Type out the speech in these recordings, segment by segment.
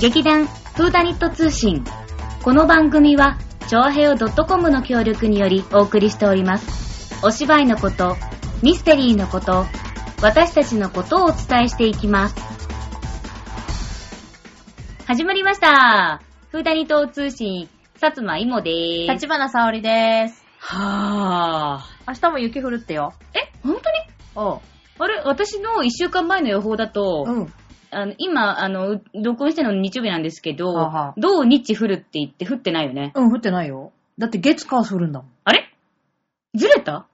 劇団フーダニット通信。この番組は、ちょあへよ .com の協力によりお送りしております。お芝居のこと、ミステリーのこと、私たちのことをお伝えしていきます。始まりました。フーダニット通信、さつまいもでーす。立花沙織です。は明日も雪降るってよ。ー。え、本当に？おう。あれ？私の一週間前の予報だと、うん。あの今、あの、録音してるの日曜日なんですけど、はあはあ土日降るって言って降ってないよね。うん、降ってないよ。だって月火降るんだもん。あれ？ずれた？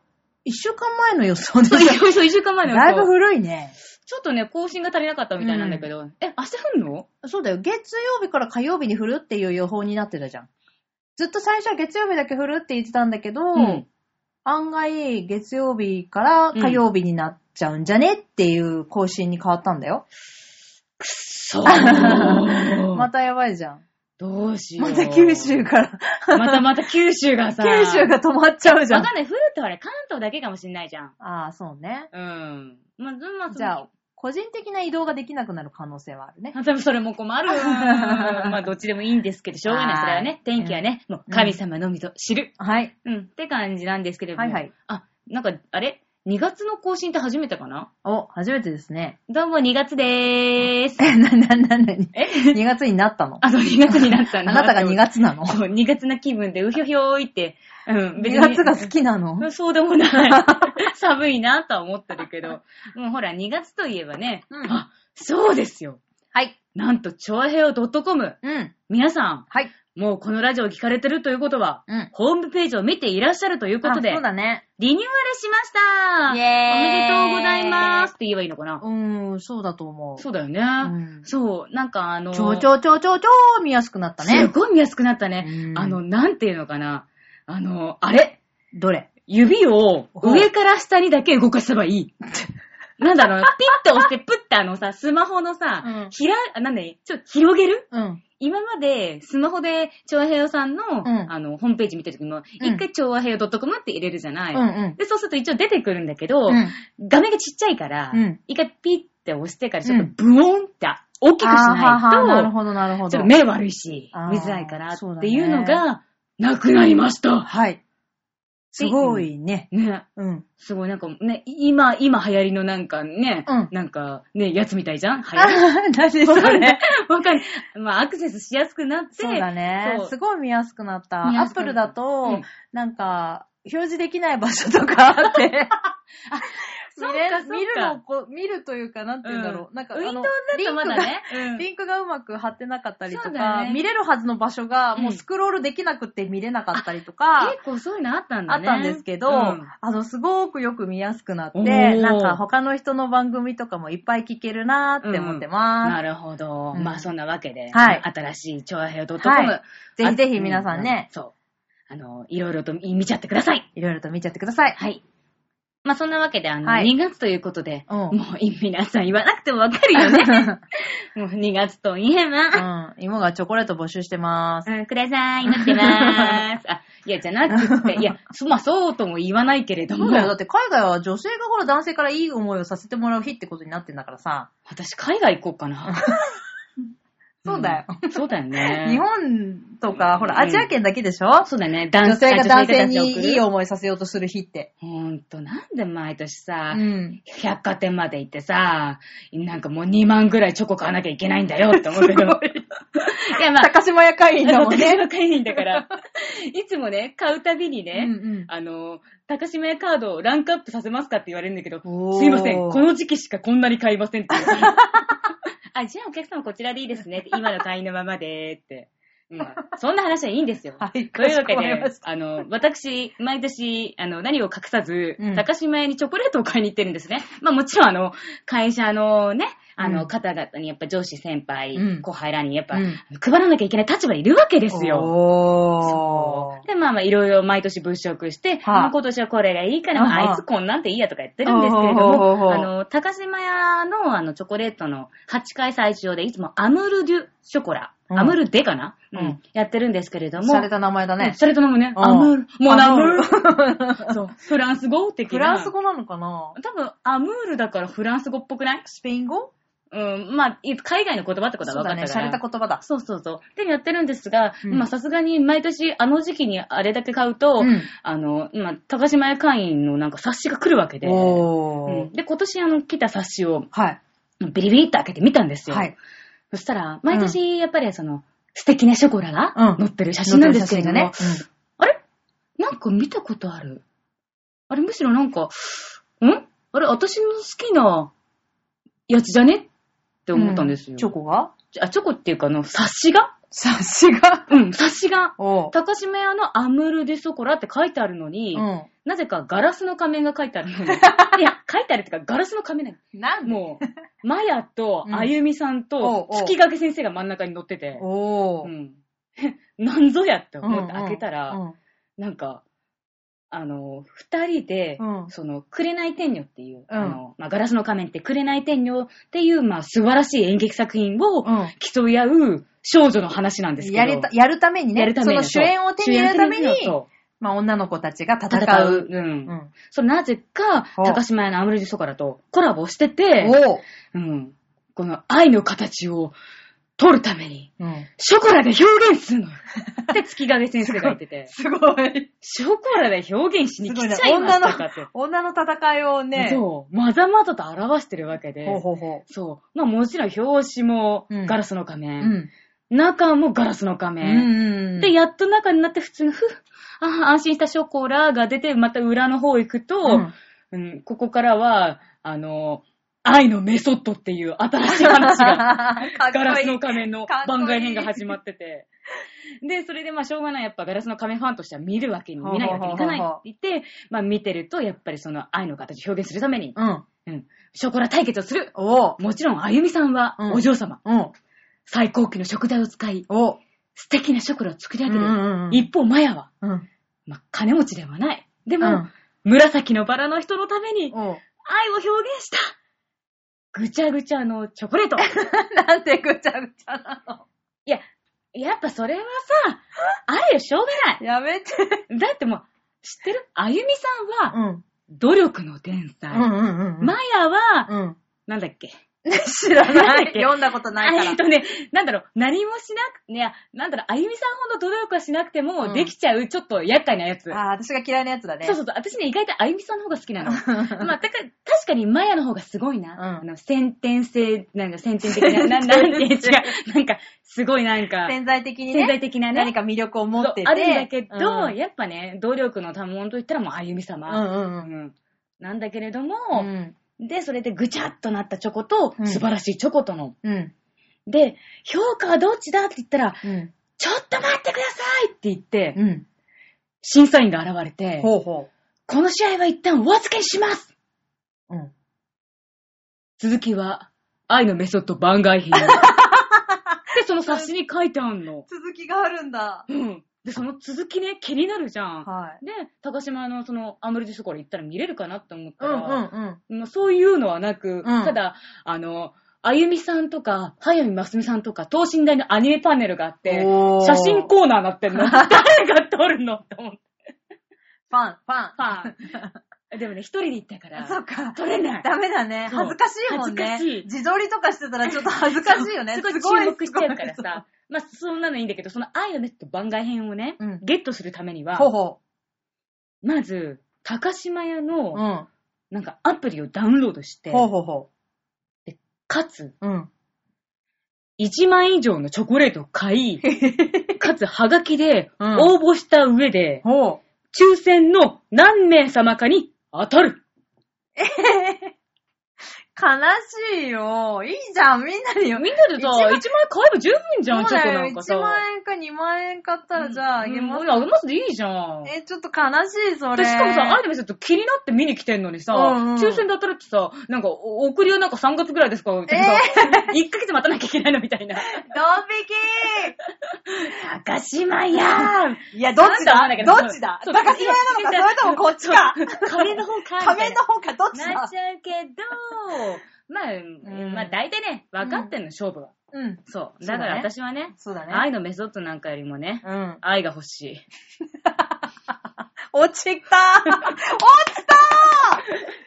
一週間前の予想で そう、一週間前ょ。の予想だいぶ古いね。ちょっとね、更新が足りなかったみたいなんだけど、え、明日降んの？そうだよ。月曜日から火曜日に降るっていう予報になってたじゃん。ずっと最初は月曜日だけ降るって言ってたんだけど、うん案外月曜日から火曜日になっちゃうんじゃねっていう更新に変わったんだよ。そう。またやばいじゃん。どうしよう。また九州から、またまた九州がさ。九州が止まっちゃうじゃん。わかんない。降るってほら、関東だけかもしんないじゃん。ああ、そうね。うん。まあ、ずんまじゃあ、個人的な移動ができなくなる可能性はあるね。あ、多分それも困る。まあ、どっちでもいいんですけど、しょうがない。それはね、天気はね、もう神様のみぞ知る。はい。うん、って感じなんですけれども。はいはい。あ、なんか、あれ？?2 月の更新って初めてかな？お、初めてですね。どうも2月でーす。え、な、な、な、なに？え ?2 月になったの？あ、そう、2月になったあなたが2月なの？そう、2月な気分でうひょひょーいって。うん、?2 月が好きなの？そうでもない。寒いなとは思ってるけど。もうほら、2月といえばね、うんあ、そうですよ。はい。なんと、ちょあへよ .com。うん。皆さん、はい。もうこのラジオを聞かれてるということは、うん。ホームページを見ていらっしゃるということであそう、だね。リニューアルしましたイエーイおめでとうございますって言えばいいのかな？うーん、そうだと思う。そうだよね。うんそう、なんかあの、ちょちょちょちょちょ見やすくなったすね。ごい見やすくなったね。うんあの、なんていうのかな？あの、あれ？どれ？指を上から下にだけ動かせばいい。なんだろう、ピッて押して、プッてあのさ、スマホのさ、うんひら、あなんだいちょっと広げる？うん。今まで、スマホで、調和平洋さんの、んあの、ホームページ見た時も、うん一回調和平洋 .com って入れるじゃない、うんうん。で、そうすると一応出てくるんだけど、うん画面がちっちゃいから、うん一回ピッて押してから、ちょっとブオンって大きくしないと、なるほど、なるほどちょっと。目悪いしあー、見づらいからっていうのが、なくなりました。はい。すごいね。ね。うん。すごい、なんかね、今、今流行りのなんかね、うんなんかね、やつみたいじゃん？流あ行り？ー、何そわかんないれ。。わかんない。まあ、アクセスしやすくなって、そうだね。すごい見やすくなった。ったアップルだと、うんなんか、表示できない場所とかあって、そ う見れかそうか見るのこう、見るというか、なんて言うんだろう。なんか、ウィンドウだとまだね。うんリンクがうまく貼ってなかったりとそうだか、ね見れるはずの場所が、うんもうスクロールできなくて見れなかったりとか、結構そういうのあったんだね。あったんですけど、うんあの、すごくよく見やすくなって、おーなんか他の人の番組とかもいっぱい聞けるなーって思ってます。なるほど。うんまあそんなわけで、はい新しい超和平洋 .com、はいぜひぜあひ皆さんね、うそう。あの、いろいろと見ちゃってください。いろいろと見ちゃってください。はい。まあそんなわけで、あの、はい2月ということで、うんもう皆さん言わなくてもわかるよね。もう2月といえば、うん。芋がチョコレート募集してます。うん、ください、待ってまーす。あ、いや、じゃなくて、いや、そまあそうとも言わないけれどもそう、だよ。だって海外は女性がほら男性からいい思いをさせてもらう日ってことになってんだからさ。私海外行こうかな。そうだよ。うんそうだよね。日本とか、ほら、うんアジア圏だけでしょ？そうだね。女性が男性にいい思いさせようとする日って。ほんと、なんで毎年さ、うん。百貨店まで行ってさ、なんかもう2万ぐらいチョコ買わなきゃいけないんだよって思うけど。いや、まあ、高島屋会員だもんね。高島屋会員だから、いつもね、買うたびにね、うんうんあの、高島屋カードをランクアップさせますかって言われるんだけど、おーすいません、この時期しかこんなに買いませんって。あ、じゃあお客様こちらでいいですねって、今の会員のままでって。うん、そんな話はいいんですよ。はいというわけであの、私、毎年、あの、何を隠さず、うん高島屋にチョコレートを買いに行ってるんですね。まあもちろん、あの、会社のね、あの、うん。方々に、やっぱ上司先輩、うん。後輩らに、やっぱ、うん。配らなきゃいけない立場にいるわけですよ。おー。で、まあまあ、いろいろ毎年物色して、はあ。まあ今年はこれがいいから、まああはあ。あいつこんなんていいやとか言ってるんですけれどほうほうほうも、あの、高島屋のあの、チョコレートの8回最長で、いつもアムルデュショコラ、うん。アムールデかな、うん。うん。やってるんですけれども。洒落た名前だね。それともね、うん。アムール、モナムール。ル？そう、フランス語的な。フランス語なのかな？多分、アムールだからフランス語っぽくない？スペイン語？うん、まあ、い海外の言葉ってことはそうだね。分かったから。洒落た言葉だ。そうそうそう。で、やってるんですが、うんまあさすがに毎年あの時期にあれだけ買うと、うんあの、まあ、高島屋会員のなんか冊子が来るわけで、うん。で、今年あの来た冊子をはい。ビリビリって開けてみたんですよ。はい。そしたら、毎年やっぱりその、素敵なショコラがうん載ってる写真なんですけれども、載ってる写真あれ？なんか見たことある。あれむしろなんか、ん？あれ私の好きなやつじゃね？って思ったんですよ。チョコが？あ、チョコっていうかあの、冊子が？冊子が？うん、冊子が。おう。高島屋のアムールデソコラって書いてあるのに、うん。なぜかガラスの仮面が書いてあるのに。いや、書いてあるっていうかガラスの仮面なの。なんで？もう、マヤとうんあゆみさんとおう月影先生が真ん中に乗ってて、おー。うん。なんぞやってうん思って開けたら、うんなんか、あの、二人で、うんその、紅天女っていう、うんあの、まあ、ガラスの仮面って紅天女っていう、まあ、素晴らしい演劇作品をうん競い合う少女の話なんですけど。やりた、やるためにね。やるためにその主演を手に入れるために、そまあ女の子たちがう戦戦う。う。うん。うん。それなぜか、お高島屋のアムルジソカラとコラボしてて、おう。うん。この愛の形を取るために、うん。ショコラで表現するのよ。って月影先生が言ってて、すごい。ショコラで表現しに来ちゃいましたかって。、女の戦いをね。そう。まざまざと表してるわけで。ほうほうほそう。まあもちろん表紙もうんガラスの仮う。面。うん。中もガラスの仮う面。ん。で、やっと中になって普通の、ふっ、ああ、安心したショコラが出て、また裏の方行くと、うんうんここからは、あの、愛のメソッドっていう新しい話が、ガラスの仮面の番外編が始まってて。で、それでまあしょうがない、やっぱガラスの仮面ファンとしては見るわけに、見ないわけにいかないって言って、まあ見てると、やっぱりその愛の形を表現するために、うん。うん、ショコラ対決をする。おう。もちろん、あゆみさんはうんお嬢様。うん。最高級の食材を使い、おう。素敵なショコラを作り上げる。うん一方、マヤは、うん。まあ、金持ちではない。でも、うん紫のバラの人のために。愛を表現した。ぐちゃぐちゃのチョコレート。なんてぐちゃぐちゃなの？いや、やっぱそれはさ、あるよ、しょうがない。やめて。だってもう、知ってる？あゆみさんは、うん。努力の天才。うんうんうん。マヤは、うん。なんだっけ？知らなんだない。っ け読んだことないからえっ。とね、なんだろう、何もしなく、いや、なんだろう、あゆみさんほど努力はしなくても、うんできちゃう、ちょっと厄介なやつ。ああ、私が嫌いなやつだね。そうそうそう、私ね、意外とあゆみさんの方が好きなの。まあ、たか確かにマヤの方がすごいな。うんあの、先天性、なんか先天的な、ななんて違う、なんか、すごいなんか、潜在的に潜在ね、的なね。何か魅力を持ってて。そうあるんだけど、うんやっぱね、努力の賜物といったらもうあゆみ様。うんうんうんうんなんだけれども、うん。で、それでぐちゃっとなったチョコと、うん素晴らしいチョコとの。うん。で、評価はどっちだって言ったら、うん。ちょっと待ってくださいって言って、うん。審査員が現れて、ほうほこの試合は一旦お預けにしますう。うん。続きは、愛のメソッド番外編。で、その冊子に書いてあんの。続きがあるんだ。うん。で、その続きね、気になるじゃん。はい。で、高島のそのアムルディスコラ行ったら見れるかなって思ったうんら、うんうん。まあそういうのはなく、うんただ、あの、あゆみさんとか、早見ますみさんとか、等身大のアニメパネルがあって、写真コーナーなってんの。誰が撮るのって思って。ファン、ファン。ファン。でもね、一人で行ったから、そっか。撮れない。ダメだね。恥ずかしいもんね。恥ずかしい自撮りとかしてたらちょっと恥ずかしいよね。すごい注目しちゃうからさ。まあ、そんなのいいんだけど、その愛のメット番外編をね、うんゲットするためには、ほうほまず、高島屋う。うの、ん。なんかアプリをダウンロードして、ほうほうほかつ、う。うん。1万以上のチョコレートを買い、かつ、はがきでうん応募した上で、ほう。抽選の何名様かに当たる。悲しいよ。いいじゃん、みんなによ。みんなでさ、1一万万円買えば十分じゃん、チョコそうだよ。1なんかさ。万円か2万円買ったらじゃああげます。うんあげますでいいじゃん。え、ちょっと悲しい、それ。で、しかもさ、アイドルちょっと気になって見に来てんのにさ、うんうん抽選で当たるってさ、なんか、お送りはなんか3月ぐらいですかってさ、1ヶ月待たなきゃいけないのみたいな。ドン高島や引きいや、どっちだ？どっちだ？高島屋なのか、それともこっちか？仮の方か。仮面の方か、どっちだ？なっちゃうけど、まあ、んまあ大体ね、分かってんの、勝負は。うん。そう。だから私はね、そうだね。愛のメソッドなんかよりもね、うん。愛が欲しい。落ちた落ちた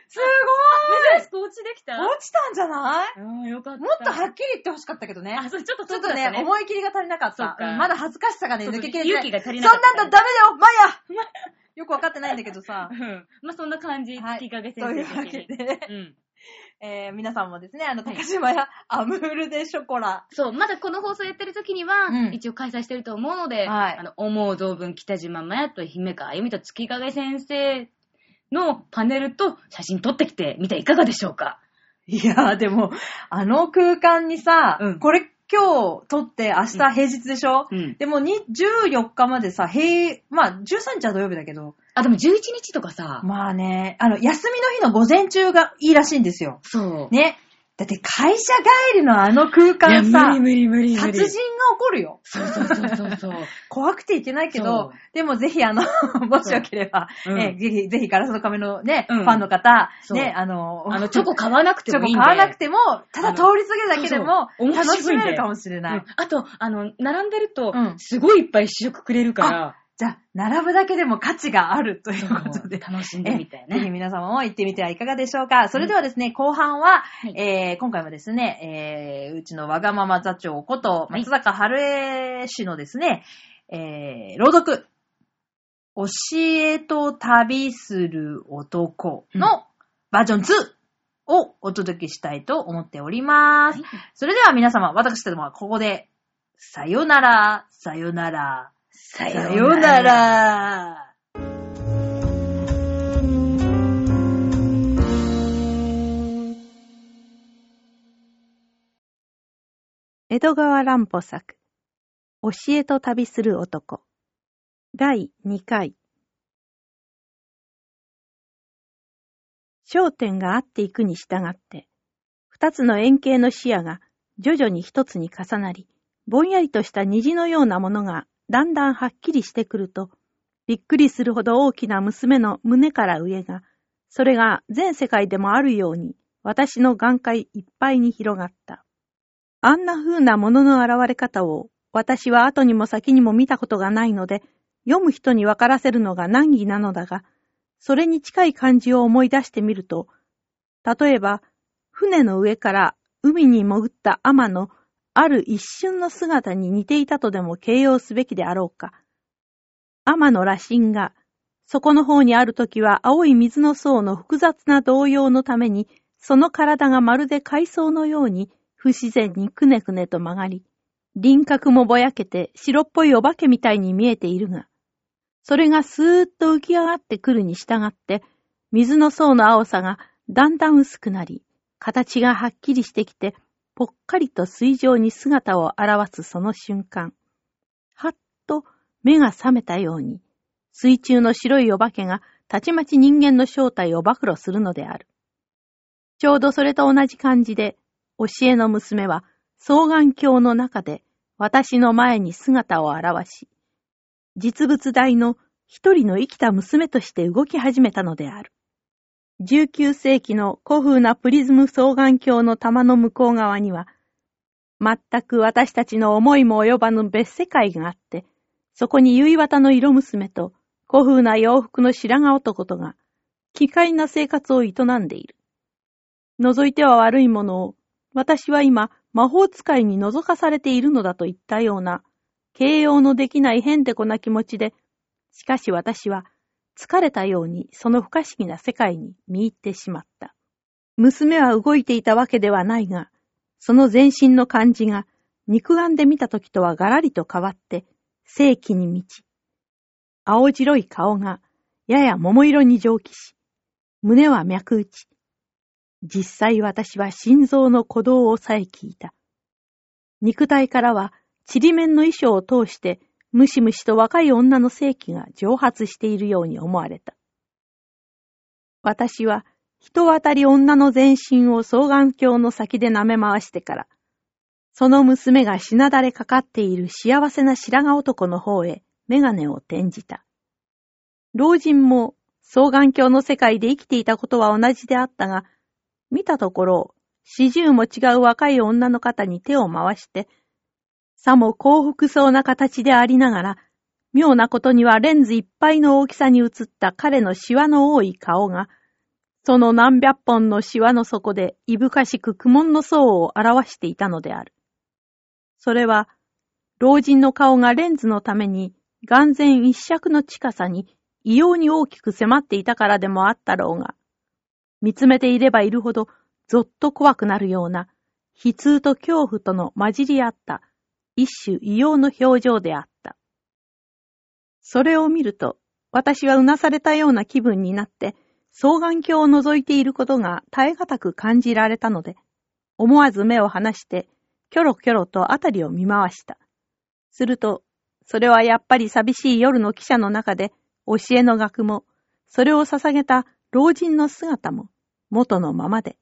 す珍しく落ちできた？ごい落ちたんじゃない？うん、よかった。もっとはっきり言ってほしかったけどね。あ、そう、ちょっとちょっとね、思い切りが足りなかった。そっかうんまだ恥ずかしさがね、抜けきれてない。勇気が足りなかったそんなんだダメだよマヤよくわかってないんだけどさう。ん。まあ、そんな感じ、はい月影先というわ。けで、うん。えー、皆さんもですね、あの、高島屋アムールでショコラ。そう、まだこの放送やってる時には、うん。一応開催してると思うので、はい。あの、思う存分北島麻也と姫川あゆみと月影先生のパネルと写真撮ってきてみてはいかがでしょうか？いやー、でも、あの空間にさ、うん。これ今日撮って明日平日でしょ、うん。でもに14日までさ、平、まあ13日は土曜日だけど、あ、でも11日とかさ、まあね、あの、休みの日の午前中がいいらしいんですよ。そう。ね。だって会社帰りのあの空間さ、無理無理無理。殺人が起こるよ。そうそうそうそうそう。怖くていけないけそど、でもぜひあの、もしよければ、うんえぜひ、ぜひガラスの亀のね、うんファンの方、ね、あの、あの、チョコ買わなくてチョコもいいんで。買わなくても、ただ通り過ぎるだけでも楽しめるかもしれない。うんあと、あの、並んでるとうん、すごいいっぱい試食くれるから、じゃあ、並ぶだけでも価値があるということで。楽しんでみたいぜひね。皆様も行ってみてはいかがでしょうか。それではですね、後半は、いえー今回はですね、えーうちのわがまま座長こと、はい松坂春江氏のですね、えー朗読、教えと旅する男のバージョン2をお届けしたいと思っております。それでは皆様、私たちはここで、さよなら、さよなら、ささよな。ら。江戸川乱歩作、教えと旅する男、第2回。焦点が合っていくに従って、二つの円形の視野が徐々に一つに重なり、ぼんやりとした虹のようなものがだんだんはっきりしてくると、びっくりするほど大きな娘の胸から上が、それが全世界でもあるように、私の眼界いっぱいに広がった。あんな風なものの現れ方を私は後にも先にも見たことがないので、読む人に分からせるのが難儀なのだが、それに近い感じを思い出してみると、例えば、船の上から海に潜った天のある一瞬の姿に似ていたとでも形容すべきであろうか。天の羅針が、そこの方にあるときは青い水の層の複雑な動揺のために、その体がまるで海藻のように不自然にくねくねと曲がり、輪郭もぼやけて白っぽいお化けみたいに見えているが、それがスーッと浮き上がってくるに従って、水の層の青さがだんだん薄くなり、形がはっきりしてきて、ぽっかりと水上に姿を現すその瞬間、はっと目が覚めたように、水中の白いお化けがたちまち人間の正体を暴露するのである。ちょうどそれと同じ感じで、教えの娘は双眼鏡の中で私の前に姿を現し、実物大の一人の生きた娘として動き始めたのである。19世紀の古風なプリズム双眼鏡の玉の向こう側には、全く私たちの思いも及ばぬ別世界があって、そこに結綿の色娘と古風な洋服の白髪男とが、奇怪な生活を営んでいる。覗いては悪いものを、私は今魔法使いに覗かされているのだといったような、形容のできない変てこな気持ちで、しかし私は疲れたようにその不可思議な世界に見入ってしまった。娘は動いていたわけではないが、その全身の感じが肉眼で見た時とはガラリと変わって、正気に満ち、青白い顔がやや桃色に蒸気し、胸は脈打ち、実際私は心臓の鼓動をさえ聞いた。肉体からは、ちりめんの衣装を通して、ムシムシと若い女の性器が蒸発しているように思われた。私は、人渡り女の全身を双眼鏡の先で舐め回してから、その娘がしなだれかかっている幸せな白髪男の方へメガネを転じた。老人も双眼鏡の世界で生きていたことは同じであったが、見たところ、四十も違う若い女の方に手を回して、さも幸福そうな形でありながら、妙なことにはレンズいっぱいの大きさに映った彼のシワの多い顔が、その何百本のシワの底でいぶかしく苦悶の層を表していたのである。それは、老人の顔がレンズのために、眼前一尺の近さに異様に大きく迫っていたからでもあったろうが、見つめていればいるほど、ぞっと怖くなるような、悲痛と恐怖との混じり合った一種異様の表情であった。それを見ると、私はうなされたような気分になって、双眼鏡を覗いていることが耐え難く感じられたので、思わず目を離して、キョロキョロとあたりを見回した。すると、それはやっぱり寂しい夜の汽車の中で、教えの学も、それを捧げた老人の姿も、元のままで、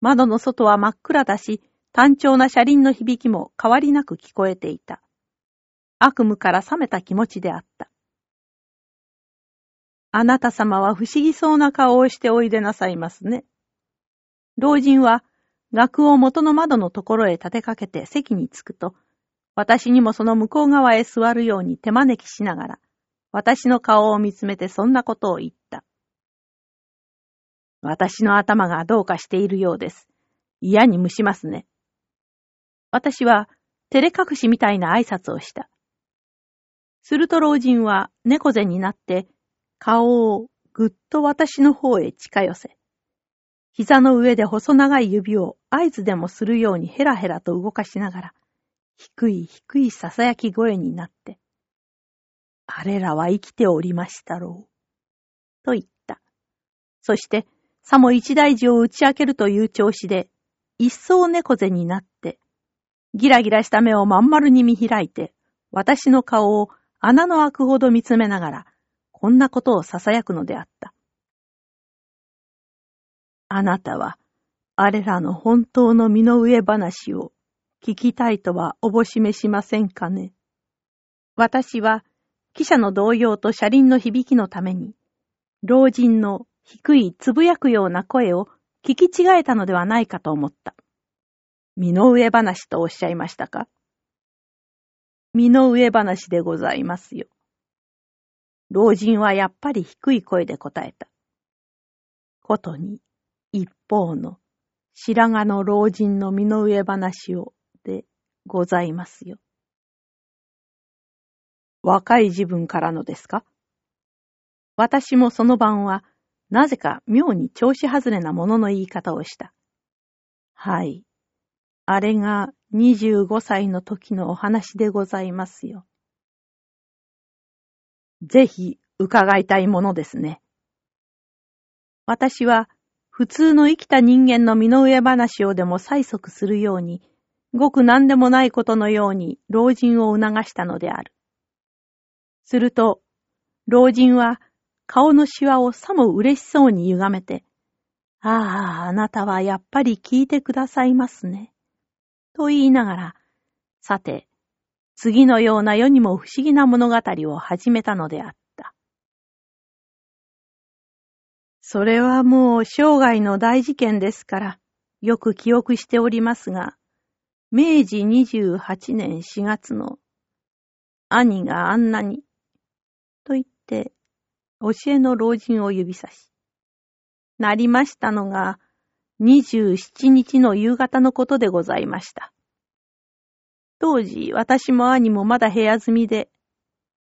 窓の外は真っ暗だし、単調な車輪の響きも変わりなく聞こえていた。悪夢から覚めた気持ちであった。あなた様は不思議そうな顔をしておいでなさいますね。老人は、額を元の窓のところへ立てかけて席に着くと、私にもその向こう側へ座るように手招きしながら、私の顔を見つめてそんなことを言った。私の頭がどうかしているようです。嫌に蒸しますね。私は照れ隠しみたいな挨拶をした。すると老人は猫背になって顔をぐっと私の方へ近寄せ、膝の上で細長い指を合図でもするようにヘラヘラと動かしながら、低い低い囁き声になって、あれらは生きておりましたろう。と言った。そして、さも一大事を打ち明けるという調子で、一層猫背になって、ギラギラした目をまん丸に見開いて、私の顔を穴の開くほど見つめながら、こんなことを囁くのであった。あなたは、あれらの本当の身の上話を聞きたいとはおぼしめしませんかね。私は、汽車の動揺と車輪の響きのために、老人の低いつぶやくような声を聞き違えたのではないかと思った。身の上話とおっしゃいましたか？身の上話でございますよ。老人はやっぱり低い声で答えた。ことに、一方の白髪の老人の身の上話をでございますよ。若い自分からのですか？私もその晩は、なぜか妙に調子外れなものの言い方をした。はい。あれが25歳の時のお話でございますよ。ぜひ伺いたいものですね。私は普通の生きた人間の身の上話をでも催促するように、ごく何でもないことのように老人を促したのである。すると、老人は顔のシワをさも嬉しそうに歪めて、ああ、あなたはやっぱり聞いてくださいますね。と言いながら、さて、次のような世にも不思議な物語を始めたのであった。それはもう生涯の大事件ですから、よく記憶しておりますが、明治28年4月の兄があんなに、と言って、教えの老人を指さし、なりましたのが、27日の夕方のことでございました。当時、私も兄もまだ部屋住みで、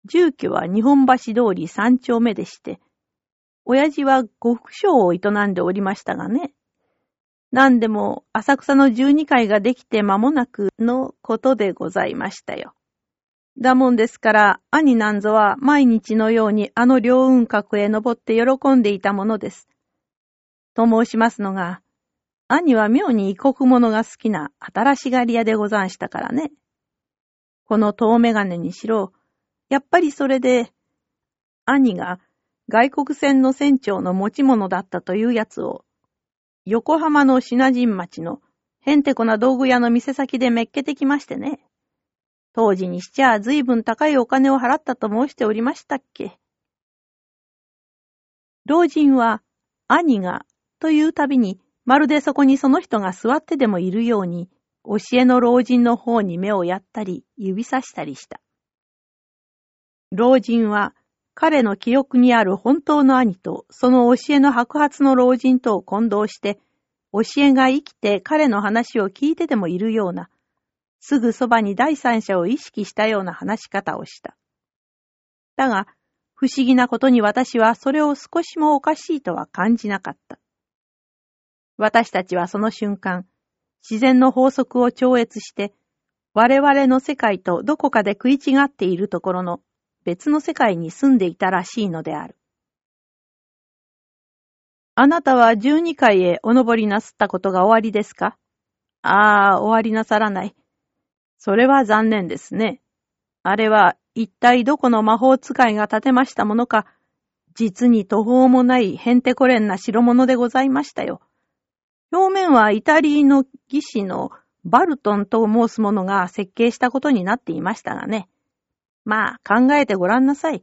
住居は日本橋通り三丁目でして、親父は呉服商を営んでおりましたがね。何でも浅草の十二階ができて間もなくのことでございましたよ。だもんですから、兄なんぞは毎日のようにあの両雲閣へ登って喜んでいたものです。と申しますのが、兄は妙に異国物が好きな新しがり屋でござんしたからね。この遠眼鏡にしろ、やっぱりそれで、兄が外国船の船長の持ち物だったというやつを、横浜の品人町のへんてこな道具屋の店先でめっけてきましてね。当時にしちゃ随分高いお金を払ったと申しておりましたっけ。老人は兄がというたびにまるでそこにその人が座ってでもいるように、教えの老人の方に目をやったり、指さしたりした。老人は、彼の記憶にある本当の兄と、その教えの白髪の老人とを混同して、教えが生きて彼の話を聞いてでもいるような、すぐそばに第三者を意識したような話し方をした。だが、不思議なことに私はそれを少しもおかしいとは感じなかった。私たちはその瞬間、自然の法則を超越して、我々の世界とどこかで食い違っているところの別の世界に住んでいたらしいのである。あなたは十二階へお登りなすったことが終わりですか？ああ、終わりなさらない。それは残念ですね。あれは一体どこの魔法使いが建てましたものか、実に途方もないヘンテコレンな代物でございましたよ。表面はイタリーの技師のバルトンと申す者が設計したことになっていましたがね。まあ考えてごらんなさい。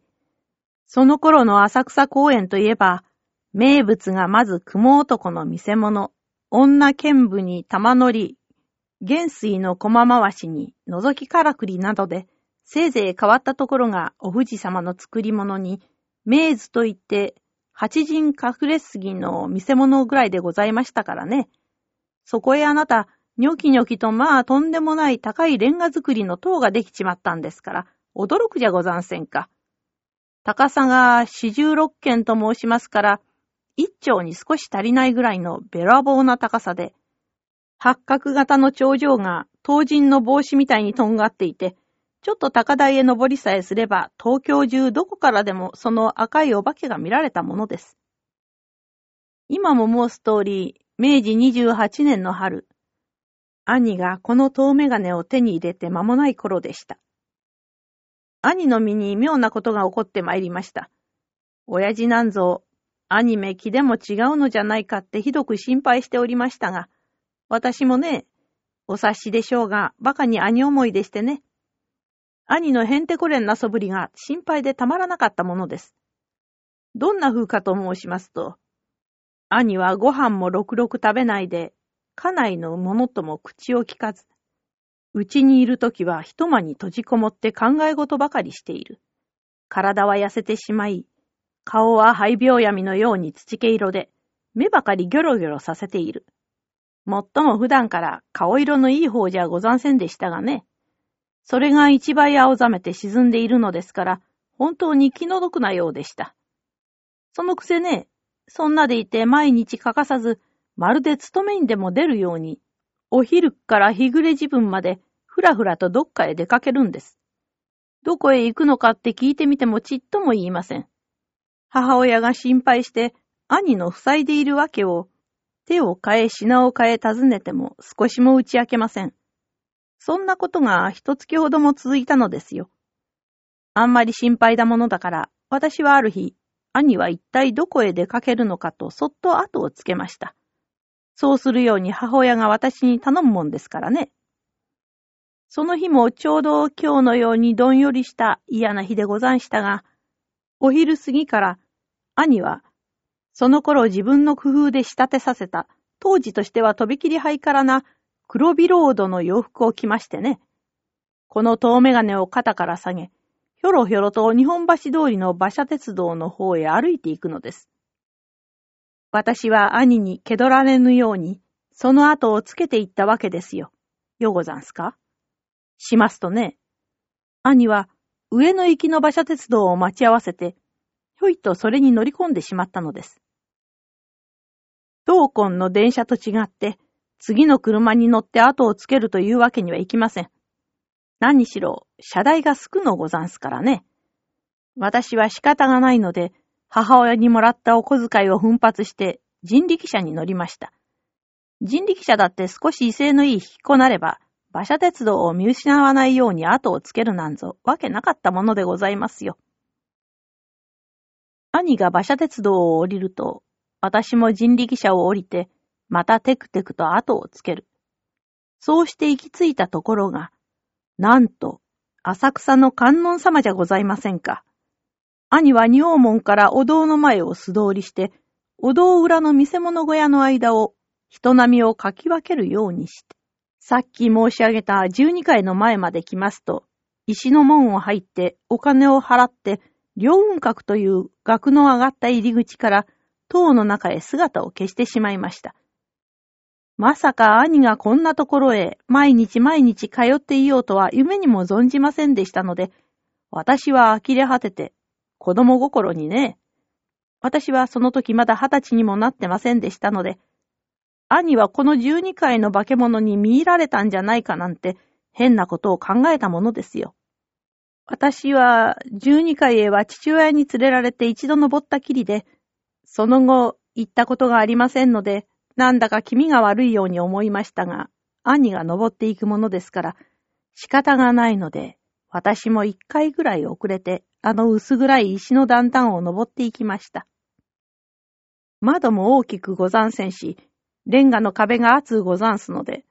その頃の浅草公園といえば、名物がまず雲男の見せ物、女剣舞に玉乗り、元水の駒回しに覗きからくりなどで、せいぜい変わったところがお富士様の作り物に、名図といって八人隠れ杉の見せ物ぐらいでございましたからね。そこへあなた、ニョキニョキとまあとんでもない高いレンガ作りの塔ができちまったんですから、驚くじゃござんせんか。高さが四十六軒と申しますから、一丁に少し足りないぐらいのべらぼうな高さで、八角型の頂上が当人の帽子みたいにとんがっていて、ちょっと高台へ登りさえすれば、東京中どこからでもその赤いお化けが見られたものです。今も申す通り、明治28年の春、兄がこの遠眼鏡を手に入れて間もない頃でした。兄の身に妙なことが起こってまいりました。親父なんぞ、兄め気でも違うのじゃないかってひどく心配しておりましたが、私もね、お察しでしょうが、馬鹿に兄思いでしてね。兄のヘンテコレンなそぶりが心配でたまらなかったものです。どんな風かと申しますと、兄はご飯もろくろく食べないで、家内の者とも口を聞かず、うちにいるときは一間に閉じこもって考え事ばかりしている。体は痩せてしまい、顔は肺病闇のように土毛色で、目ばかりギョロギョロさせている。もっとも普段から顔色のいい方じゃござんせんでしたがね。それが一倍青ざめて沈んでいるのですから、本当に気の毒なようでした。そのくせね、そんなでいて毎日欠かさず、まるで勤めにでも出るように、お昼から日暮れ自分までふらふらとどっかへ出かけるんです。どこへ行くのかって聞いてみてもちっとも言いません。母親が心配して兄の塞いでいるわけを手を変え品を変え尋ねても少しも打ち明けません。そんなことが一月ほども続いたのですよ。あんまり心配だものだから、私はある日、兄は一体どこへ出かけるのかとそっと後をつけました。そうするように母親が私に頼むもんですからね。その日もちょうど今日のようにどんよりした嫌な日でござんしたが、お昼過ぎから兄は、その頃自分の工夫で仕立てさせた、当時としてはとびきりハイカラな黒ビロードの洋服を着ましてね。この遠眼鏡を肩から下げ、ひょろひょろと日本橋通りの馬車鉄道の方へ歩いていくのです。私は兄に気取られぬように、その後をつけていったわけですよ。よござんすか？しますとね、兄は上の行きの馬車鉄道を待ち合わせて、ひょいとそれに乗り込んでしまったのです。東根の電車と違って、次の車に乗って後をつけるというわけにはいきません。何しろ、車代がすくのござんすからね。私は仕方がないので、母親にもらったお小遣いを奮発して人力車に乗りました。人力車だって少し威勢のいい引き子なれば、馬車鉄道を見失わないように後をつけるなんぞ、わけなかったものでございますよ。兄が馬車鉄道を降りると、私も人力車を降りて、またテクテクと後をつける。そうして行き着いたところが、なんと、浅草の観音様じゃございませんか。兄は仁王門からお堂の前を素通りして、お堂裏の見せ物小屋の間を人並みをかき分けるようにして、さっき申し上げた12階の前まで来ますと、石の門を入ってお金を払って、両雲閣という額の上がった入り口から塔の中へ姿を消してしまいました。まさか兄がこんなところへ毎日毎日通っていようとは夢にも存じませんでしたので、私は呆れ果てて、子供心にね、私はその時まだ二十歳にもなってませんでしたので、兄はこの十二階の化け物に見入られたんじゃないかなんて変なことを考えたものですよ。私は十二階へは父親に連れられて一度登ったきりで、その後行ったことがありませんので、なんだか気味が悪いように思いましたが、兄が登っていくものですから、仕方がないので、私も一回ぐらい遅れて、あの薄暗い石の段々を登っていきました。窓も大きくござんせんし、レンガの壁が厚うござんすので、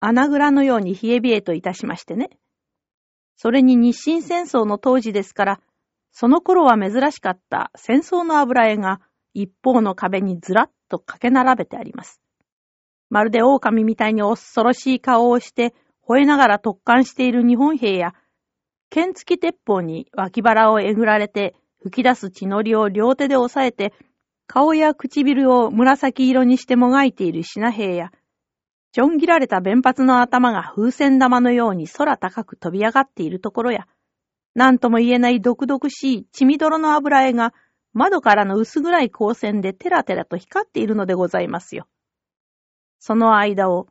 穴蔵のように冷え冷えといたしましてね。それに日清戦争の当時ですから、その頃は珍しかった戦争の油絵が一方の壁にずらっとかけ並べてあります。まるで狼みたいに恐ろしい顔をして吠えながら突貫している日本兵や、剣付き鉄砲に脇腹をえぐられて吹き出す血のりを両手で押さえて、顔や唇を紫色にしてもがいている品兵や、ちょん切られた弁髪の頭が風船玉のように空高く飛び上がっているところや、なんとも言えない毒々しい血みどろの油絵が窓からの薄暗い光線でテラテラと光っているのでございますよ。その間を、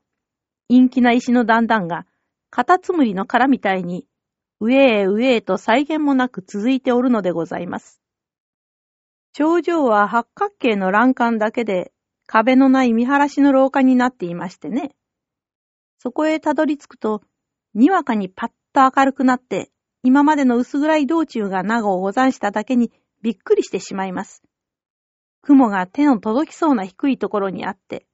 陰気な石の段々が、カタツムリの殻みたいに、上へ上へと再現もなく続いておるのでございます。頂上は八角形の欄干だけで、壁のない見晴らしの廊下になっていましてね。そこへたどり着くと、にわかにパッと明るくなって、今までの薄暗い道中が長をござんしただけにびっくりしてしまいます。雲が手の届きそうな低いところにあって、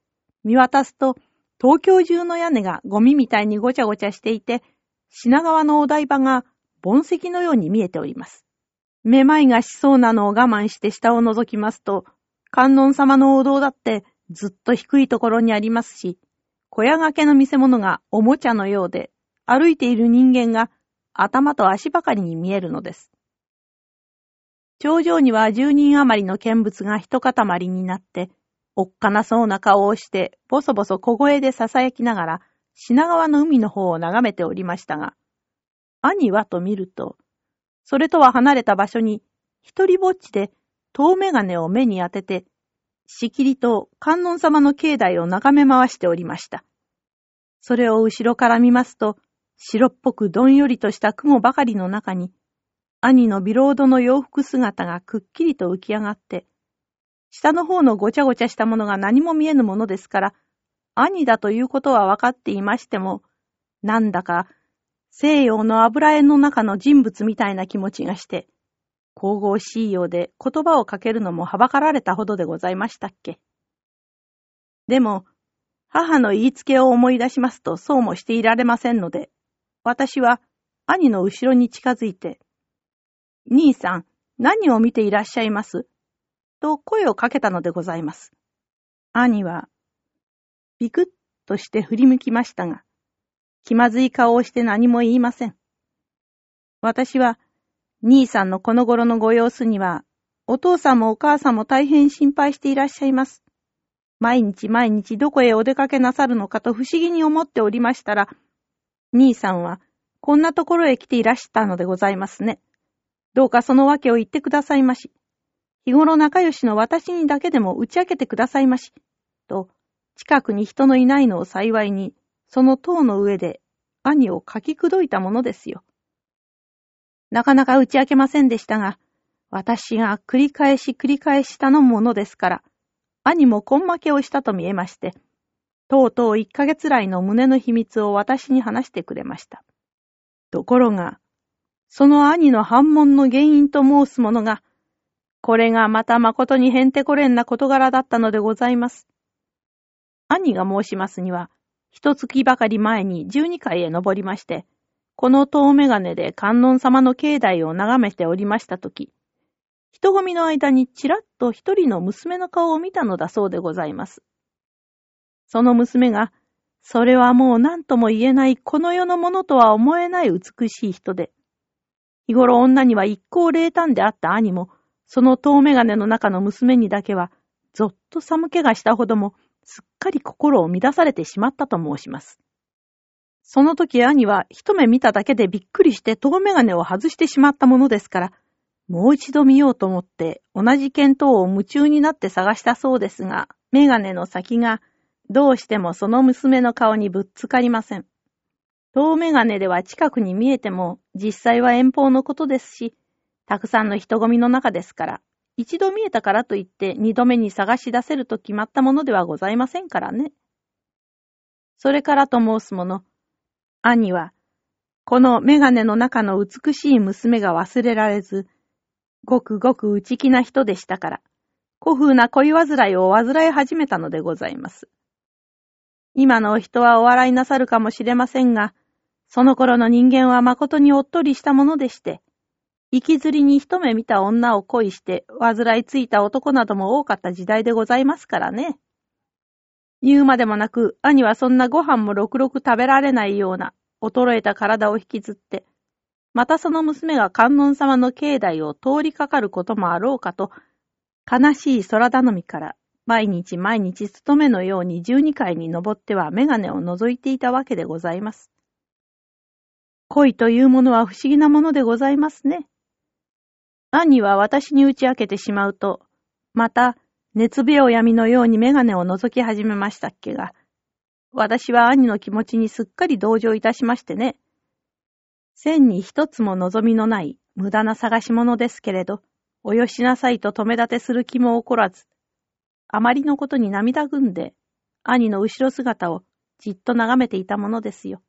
見渡すと東京中の屋根がゴミみたいにごちゃごちゃしていて、品川のお台場が盆石のように見えております。めまいがしそうなのを我慢して下を覗きますと、観音様のお堂だってずっと低いところにありますし、小屋掛けの見せ物がおもちゃのようで、歩いている人間が頭と足ばかりに見えるのです。頂上には十人余りの見物が一塊になって、おっかなそうな顔をして、ぼそぼそ小声で囁きながら、品川の海の方を眺めておりましたが、兄はと見ると、それとは離れた場所に、一人ぼっちで遠眼鏡を目に当てて、しきりと観音様の境内を眺め回しておりました。それを後ろから見ますと、白っぽくどんよりとした雲ばかりの中に、兄のビロードの洋服姿がくっきりと浮き上がって、下の方のごちゃごちゃしたものが何も見えぬものですから、兄だということは分かっていましても、なんだか西洋の油絵の中の人物みたいな気持ちがして、神々しいようで言葉をかけるのもはばかられたほどでございましたっけ。でも、母の言いつけを思い出しますとそうもしていられませんので、私は兄の後ろに近づいて、兄さん、何を見ていらっしゃいます？と声をかけたのでございます。兄は、ビクッとして振り向きましたが、気まずい顔をして何も言いません。私は、兄さんのこの頃のご様子には、お父さんもお母さんも大変心配していらっしゃいます。毎日毎日どこへお出かけなさるのかと不思議に思っておりましたら、兄さんはこんなところへ来ていらしたのでございますね。どうかその訳を言ってくださいまし。日頃仲良しの私にだけでも打ち明けてくださいまし。と、近くに人のいないのを幸いに、その塔の上で兄をかきくどいたものですよ。なかなか打ち明けませんでしたが、私が繰り返し繰り返し頼むものですから、兄も根負けをしたと見えまして、とうとう一ヶ月来の胸の秘密を私に話してくれました。ところが、その兄の反問の原因と申すものが、これがまた誠にへんてこれんな事柄だったのでございます。兄が申しますには、一月ばかり前に十二階へ登りまして、この遠眼鏡で観音様の境内を眺めておりましたとき、人混みの間にちらっと一人の娘の顔を見たのだそうでございます。その娘が、それはもう何とも言えないこの世のものとは思えない美しい人で、日頃女には一向冷淡であった兄も、その遠眼鏡の中の娘にだけは、ぞっと寒気がしたほども、すっかり心を乱されてしまったと申します。その時兄は一目見ただけでびっくりして遠眼鏡を外してしまったものですから、もう一度見ようと思って同じ見当を夢中になって探したそうですが、眼鏡の先がどうしてもその娘の顔にぶっつかりません。遠眼鏡では近くに見えても実際は遠方のことですし、たくさんの人混みの中ですから、一度見えたからといって二度目に探し出せると決まったものではございませんからね。それからと申すもの、兄は、このメガネの中の美しい娘が忘れられず、ごくごく内気な人でしたから、古風な恋煩いを煩い始めたのでございます。今のお人はお笑いなさるかもしれませんが、その頃の人間は誠におっとりしたものでして、行きずりに一目見た女を恋して煩いついた男なども多かった時代でございますからね。言うまでもなく、兄はそんなご飯もろくろく食べられないような、衰えた体を引きずって、またその娘が観音様の境内を通りかかることもあろうかと、悲しい空頼みから、毎日毎日勤めのように十二階に登っては眼鏡を覗いていたわけでございます。恋というものは不思議なものでございますね。兄は私に打ち明けてしまうと、また熱病闇のように眼鏡を覗き始めましたっけが、私は兄の気持ちにすっかり同情いたしましてね。千に一つも望みのない無駄な探し物ですけれど、およしなさいと止め立てする気も起こらず、あまりのことに涙ぐんで、兄の後ろ姿をじっと眺めていたものですよ。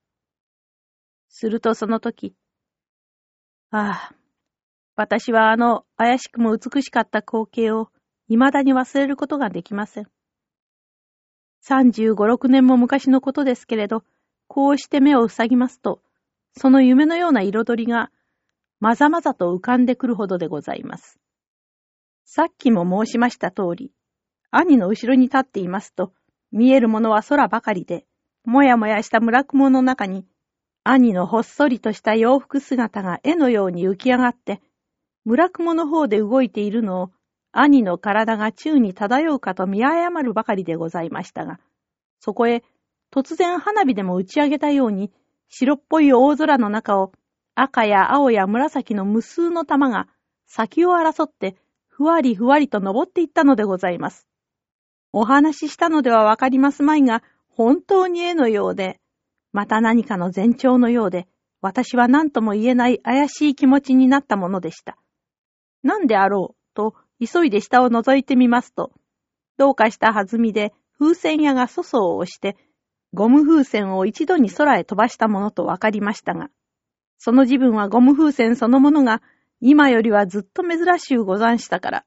するとその時、ああ、私はあの怪しくも美しかった光景を未だに忘れることができません。三十五、六年も昔のことですけれど、こうして目を塞ぎますと、その夢のような彩りが、まざまざと浮かんでくるほどでございます。さっきも申しました通り、兄の後ろに立っていますと、見えるものは空ばかりで、もやもやした村雲の中に、兄のほっそりとした洋服姿が絵のように浮き上がって、村雲の方で動いているのを兄の体が宙に漂うかと見誤るばかりでございましたが、そこへ突然花火でも打ち上げたように、白っぽい大空の中を赤や青や紫の無数の玉が先を争ってふわりふわりと登っていったのでございます。お話ししたのではわかりますまいが、本当に絵のようで、また何かの前兆のようで、私は何とも言えない怪しい気持ちになったものでした。なんであろうと急いで下を覗いてみますと、どうかした弾みで風船屋が粗相をして、ゴム風船を一度に空へ飛ばしたものとわかりましたが、その自分はゴム風船そのものが今よりはずっと珍しゅうござんしたから、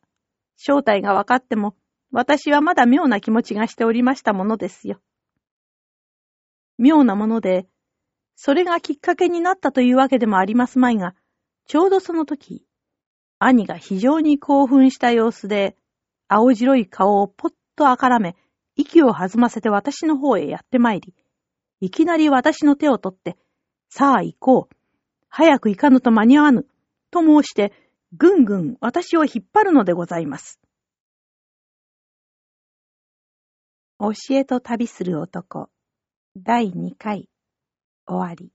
正体がわかっても、私はまだ妙な気持ちがしておりましたものですよ。妙なもので、それがきっかけになったというわけでもありますまいが、ちょうどその時、兄が非常に興奮した様子で、青白い顔をぽっとあからめ、息を弾ませて私の方へやってまいり、いきなり私の手を取って、さあ行こう。早く行かぬと間に合わぬ。と申して、ぐんぐん私を引っ張るのでございます。教えと旅する男、第2回、終わり。